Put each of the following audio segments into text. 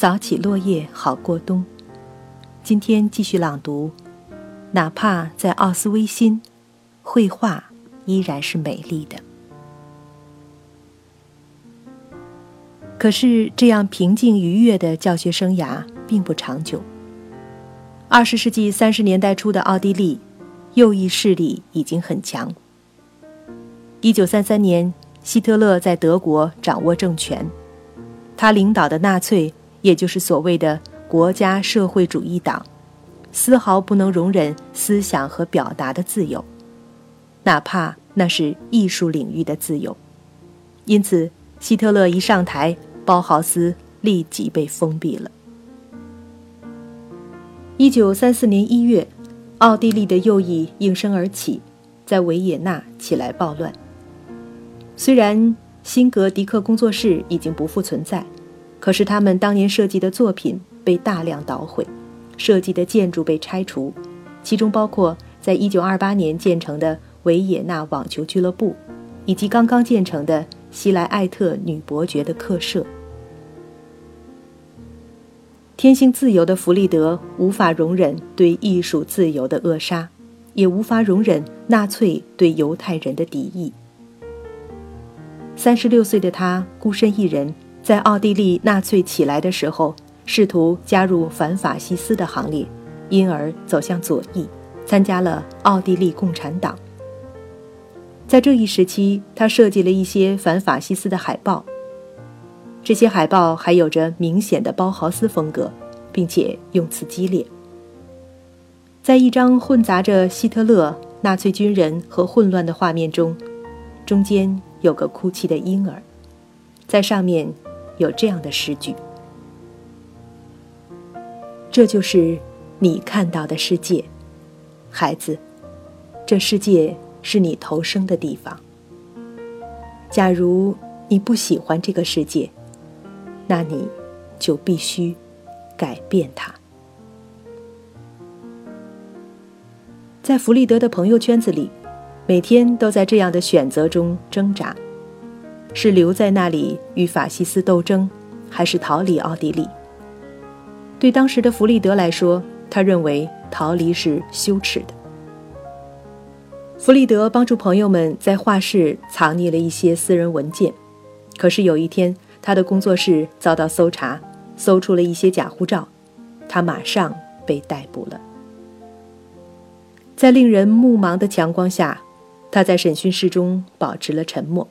扫起落叶好过冬。今天继续朗读，哪怕在奥斯威辛，绘画依然是美丽的。可是，这样平静愉悦的教学生涯并不长久。二十世纪三十年代初的奥地利，右翼势力已经很强。一九三三年，希特勒在德国掌握政权，他领导的纳粹，也就是所谓的国家社会主义党，丝毫不能容忍思想和表达的自由，哪怕那是艺术领域的自由。因此，希特勒一上台。包豪斯立即被封闭了。一九三四年一月，奥地利的右翼应声而起，在维也纳起来暴乱。虽然辛格迪克工作室已经不复存在，可是他们当年设计的作品被大量捣毁，设计的建筑被拆除，其中包括在一九二八年建成的维也纳网球俱乐部，以及刚刚建成的希莱艾特女伯爵的客舍。天性自由的弗里德无法容忍对艺术自由的扼杀，也无法容忍纳粹对犹太人的敌意。三十六岁的他孤身一人，在奥地利纳粹起来的时候，试图加入反法西斯的行列，因而走向左翼，参加了奥地利共产党。在这一时期，他设计了一些反法西斯的海报。这些海报还有着明显的包豪斯风格，并且用词激烈。在一张混杂着希特勒、纳粹军人和混乱的画面中，中间有个哭泣的婴儿，在上面有这样的诗句：“这就是你看到的世界，孩子，这世界是你投生的地方。假如你不喜欢这个世界。”那你就必须改变它。在弗利德的朋友圈子里，每天都在这样的选择中挣扎：是留在那里与法西斯斗争，还是逃离奥地利？对当时的弗里德来说，他认为逃离是羞耻的。弗里德帮助朋友们在画室藏匿了一些私人文件，可是有一天。他的工作室遭到搜查，搜出了一些假护照，他马上被逮捕了。在令人目盲的强光下，他在审讯室中保持了沉默。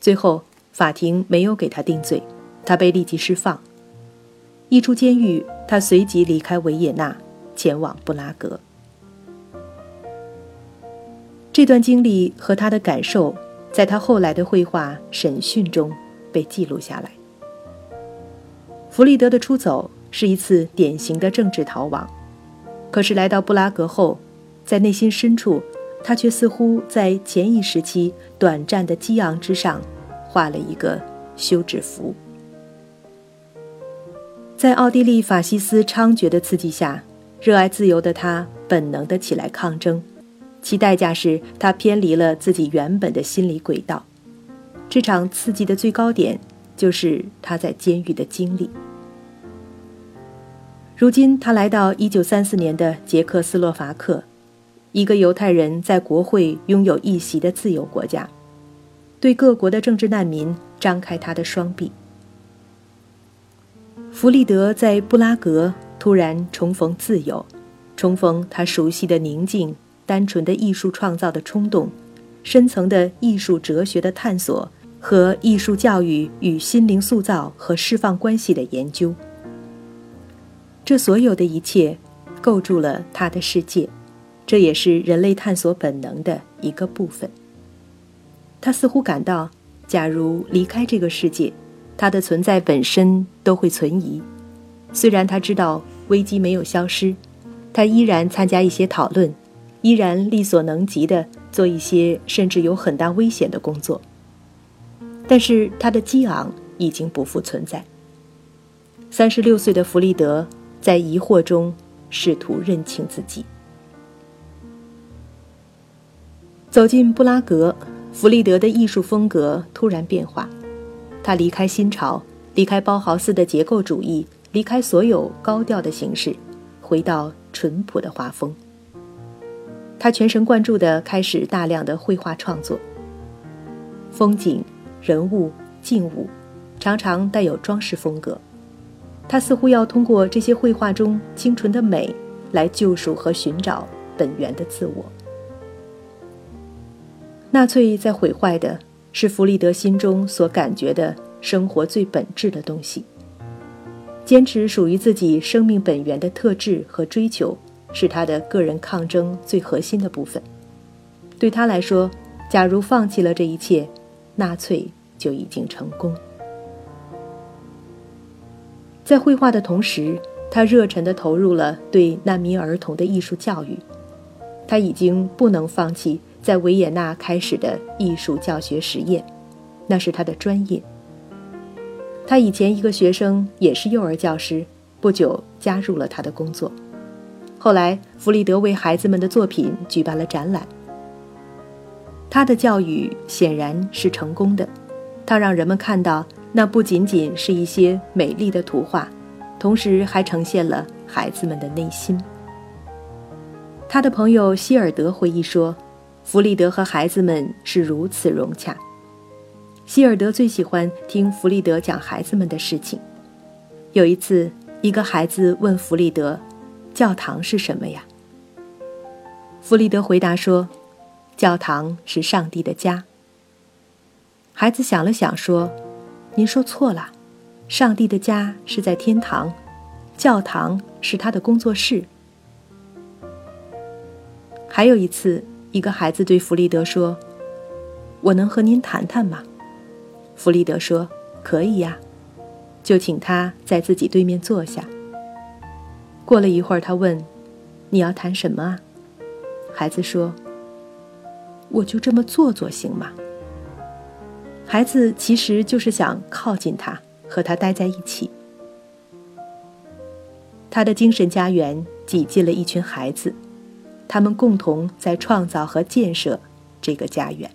最后，法庭没有给他定罪，他被立即释放。一出监狱，他随即离开维也纳，前往布拉格。这段经历和他的感受，在他后来的绘画《审讯》中。被记录下来。弗里德的出走是一次典型的政治逃亡，可是来到布拉格后，在内心深处，他却似乎在前一时期短暂的激昂之上，画了一个休止符。在奥地利法西斯猖獗的刺激下，热爱自由的他本能的起来抗争，其代价是他偏离了自己原本的心理轨道。这场刺激的最高点，就是他在监狱的经历。如今，他来到1934年的捷克斯洛伐克，一个犹太人在国会拥有一席的自由国家，对各国的政治难民张开他的双臂。弗里德在布拉格突然重逢自由，重逢他熟悉的宁静、单纯的艺术创造的冲动，深层的艺术哲学的探索。和艺术教育与心灵塑造和释放关系的研究，这所有的一切构筑了他的世界，这也是人类探索本能的一个部分。他似乎感到，假如离开这个世界，他的存在本身都会存疑。虽然他知道危机没有消失，他依然参加一些讨论，依然力所能及地做一些甚至有很大危险的工作。但是他的激昂已经不复存在。三十六岁的弗里德在疑惑中试图认清自己。走进布拉格，弗里德的艺术风格突然变化，他离开新潮，离开包豪斯的结构主义，离开所有高调的形式，回到淳朴的画风。他全神贯注地开始大量的绘画创作，风景、人物、静物，常常带有装饰风格。他似乎要通过这些绘画中清纯的美，来救赎和寻找本源的自我。纳粹在毁坏的是弗里德心中所感觉的生活最本质的东西。坚持属于自己生命本源的特质和追求，是他的个人抗争最核心的部分。对他来说，假如放弃了这一切，纳粹就已经成功。在绘画的同时，他热忱地投入了对难民儿童的艺术教育。他已经不能放弃在维也纳开始的艺术教学实验，那是他的专业。他以前一个学生也是幼儿教师，不久加入了他的工作。后来，弗里德为孩子们的作品举办了展览。他的教育显然是成功的，他让人们看到。那不仅仅是一些美丽的图画，同时还呈现了孩子们的内心。他的朋友希尔德回忆说：“弗里德和孩子们是如此融洽。”希尔德最喜欢听弗里德讲孩子们的事情。有一次，一个孩子问弗里德：“教堂是什么呀？”弗里德回答说：“教堂是上帝的家。”孩子想了想说。您说错了，上帝的家是在天堂，教堂是他的工作室。还有一次，一个孩子对弗里德说：“我能和您谈谈吗？”弗里德说：“可以呀。”就请他在自己对面坐下。过了一会儿，他问：“你要谈什么啊？”孩子说：“我就这么坐坐行吗？”孩子其实就是想靠近他，和他待在一起。他的精神家园挤进了一群孩子，他们共同在创造和建设这个家园。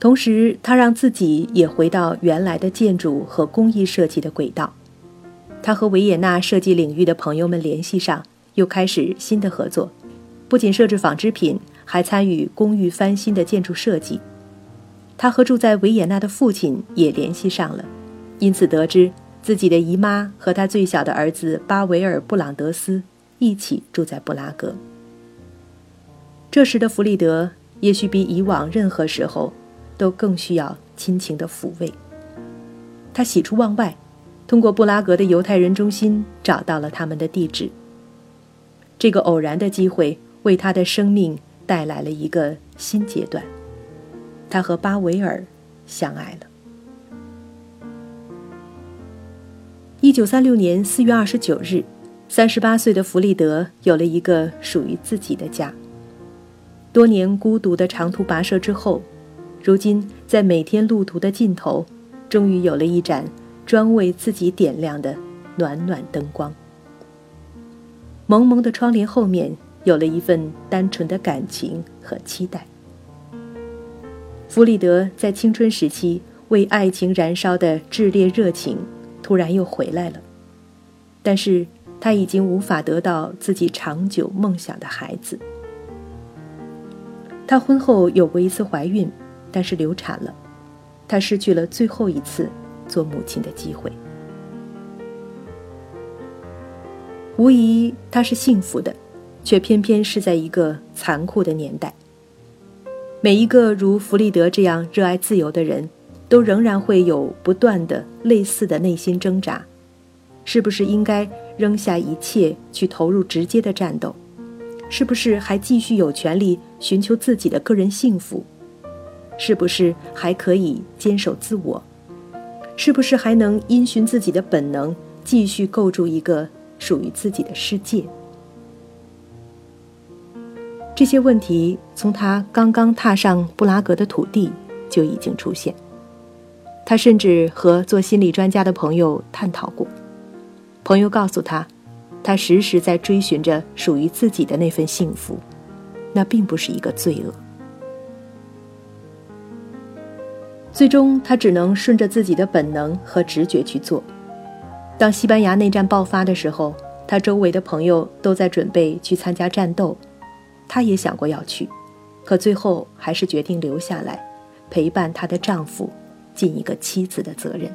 同时，他让自己也回到原来的建筑和工艺设计的轨道。他和维也纳设计领域的朋友们联系上，又开始新的合作，不仅设置纺织品。还参与公寓翻新的建筑设计，他和住在维也纳的父亲也联系上了，因此得知自己的姨妈和他最小的儿子巴维尔·布朗德斯一起住在布拉格。这时的弗里德也许比以往任何时候都更需要亲情的抚慰。他喜出望外，通过布拉格的犹太人中心找到了他们的地址。这个偶然的机会为他的生命。带来了一个新阶段，他和巴维尔相爱了。一九三六年四月二十九日，三十八岁的弗里德有了一个属于自己的家。多年孤独的长途跋涉之后，如今在每天路途的尽头，终于有了一盏专为自己点亮的暖暖灯光。蒙蒙的窗帘后面。有了一份单纯的感情和期待。弗里德在青春时期为爱情燃烧的炽烈热情，突然又回来了。但是他已经无法得到自己长久梦想的孩子。他婚后有过一次怀孕，但是流产了。他失去了最后一次做母亲的机会。无疑，他是幸福的。却偏偏是在一个残酷的年代。每一个如弗里德这样热爱自由的人，都仍然会有不断的类似的内心挣扎：是不是应该扔下一切去投入直接的战斗？是不是还继续有权利寻求自己的个人幸福？是不是还可以坚守自我？是不是还能因循自己的本能，继续构筑一个属于自己的世界？这些问题从他刚刚踏上布拉格的土地就已经出现。他甚至和做心理专家的朋友探讨过。朋友告诉他，他时时在追寻着属于自己的那份幸福，那并不是一个罪恶。最终，他只能顺着自己的本能和直觉去做。当西班牙内战爆发的时候，他周围的朋友都在准备去参加战斗，他也想过要去，可最后还是决定留下来，陪伴她的丈夫，尽一个妻子的责任。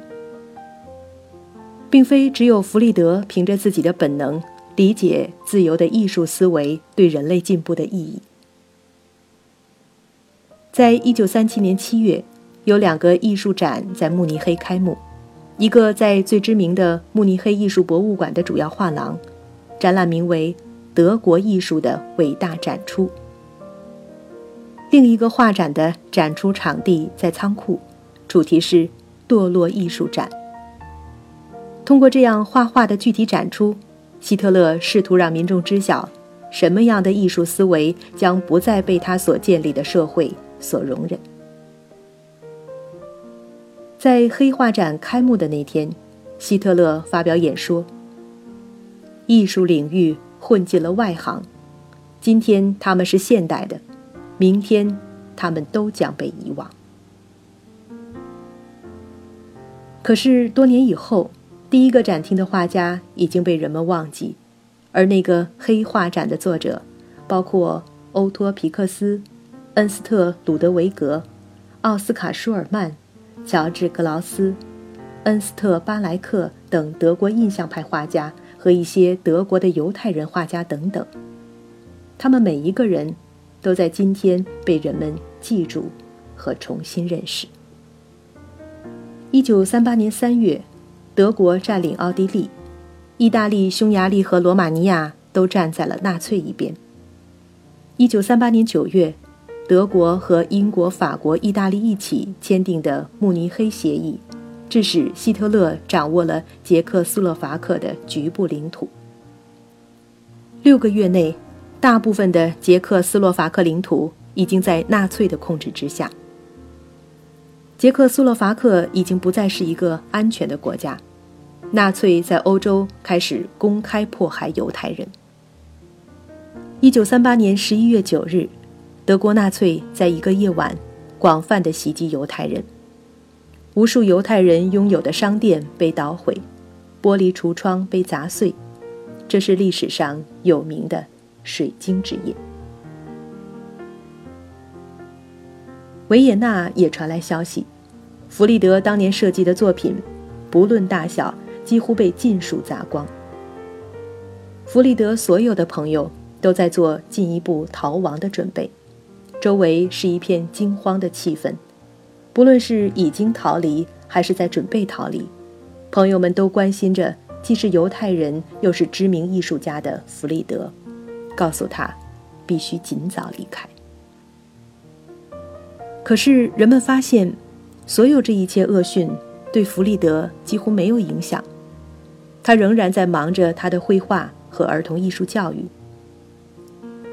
并非只有弗里德凭着自己的本能理解自由的艺术思维对人类进步的意义。在一九三七年七月，有两个艺术展在慕尼黑开幕，一个在最知名的慕尼黑艺术博物馆的主要画廊，展览名为《德国艺术的伟大展出》；另一个画展的展出场地在仓库，主题是“堕落艺术展”。通过这样画画的具体展出，希特勒试图让民众知晓，什么样的艺术思维将不再被他所建立的社会所容忍。在黑画展开幕的那天，希特勒发表演说：“艺术领域混进了外行，今天他们是现代的，明天他们都将被遗忘。”可是多年以后。第一个展厅的画家已经被人们忘记，而那个黑画展的作者，包括欧托·皮克斯、恩斯特·鲁德维格、奥斯卡·舒尔曼、乔治·格劳斯、恩斯特·巴莱克等德国印象派画家和一些德国的犹太人画家等等，他们每一个人都在今天被人们记住和重新认识。一九三八年三月。德国占领奥地利，意大利、匈牙利和罗马尼亚都站在了纳粹一边。一九三八年九月，德国和英国、法国、意大利一起签订的《慕尼黑协议》，致使希特勒掌握了捷克斯洛伐克的局部领土。六个月内，大部分的捷克斯洛伐克领土已经在纳粹的控制之下。捷克斯洛伐克已经不再是一个安全的国家。纳粹在欧洲开始公开迫害犹太人。一九三八年十一月九日，德国纳粹在一个夜晚广泛的袭击犹太人，无数犹太人拥有的商店被捣毁，玻璃橱窗被砸碎，这是历史上有名的“水晶之夜”。维也纳也传来消息，弗里德当年设计的作品，不论大小。几乎被尽数砸光。弗里德所有的朋友都在做进一步逃亡的准备，周围是一片惊慌的气氛。不论是已经逃离，还是在准备逃离，朋友们都关心着既是犹太人又是知名艺术家的弗里德，告诉他必须尽早离开。可是人们发现，所有这一切恶讯对弗里德几乎没有影响。他仍然在忙着他的绘画和儿童艺术教育。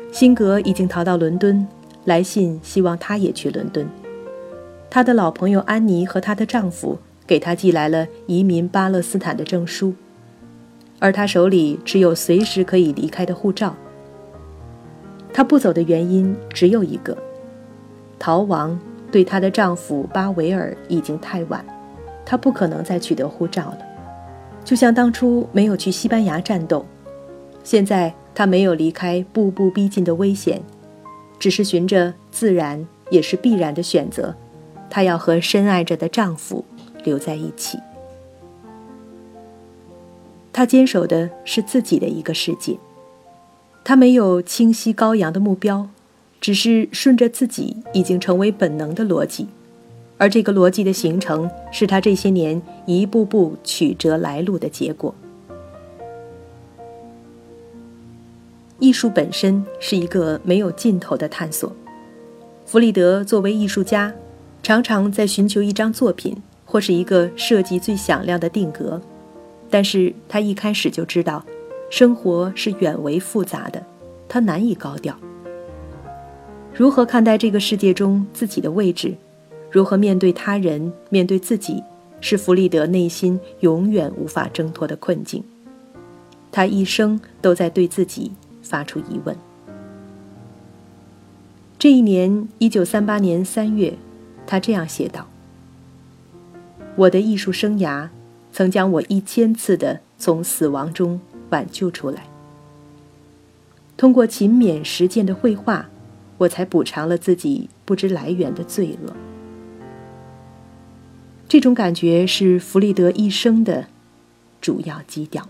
辛格已经逃到伦敦，来信希望他也去伦敦。他的老朋友安妮和她的丈夫给他寄来了移民巴勒斯坦的证书，而他手里只有随时可以离开的护照。她不走的原因只有一个：逃亡对她的丈夫巴维尔已经太晚，她不可能再取得护照了。就像当初没有去西班牙战斗，现在她没有离开步步逼近的危险，只是循着自然也是必然的选择，她要和深爱着的丈夫留在一起。她坚守的是自己的一个世界，她没有清晰高扬的目标，只是顺着自己已经成为本能的逻辑。而这个逻辑的形成，是他这些年一步步曲折来路的结果。艺术本身是一个没有尽头的探索。弗里德作为艺术家，常常在寻求一张作品或是一个设计最响亮的定格，但是他一开始就知道，生活是远为复杂的，他难以高调。如何看待这个世界中自己的位置？如何面对他人、面对自己，是弗里德内心永远无法挣脱的困境。他一生都在对自己发出疑问。这一年，一九三八年三月，他这样写道：“我的艺术生涯曾将我一千次的从死亡中挽救出来。通过勤勉实践的绘画，我才补偿了自己不知来源的罪恶。”这种感觉是弗里德一生的主要基调。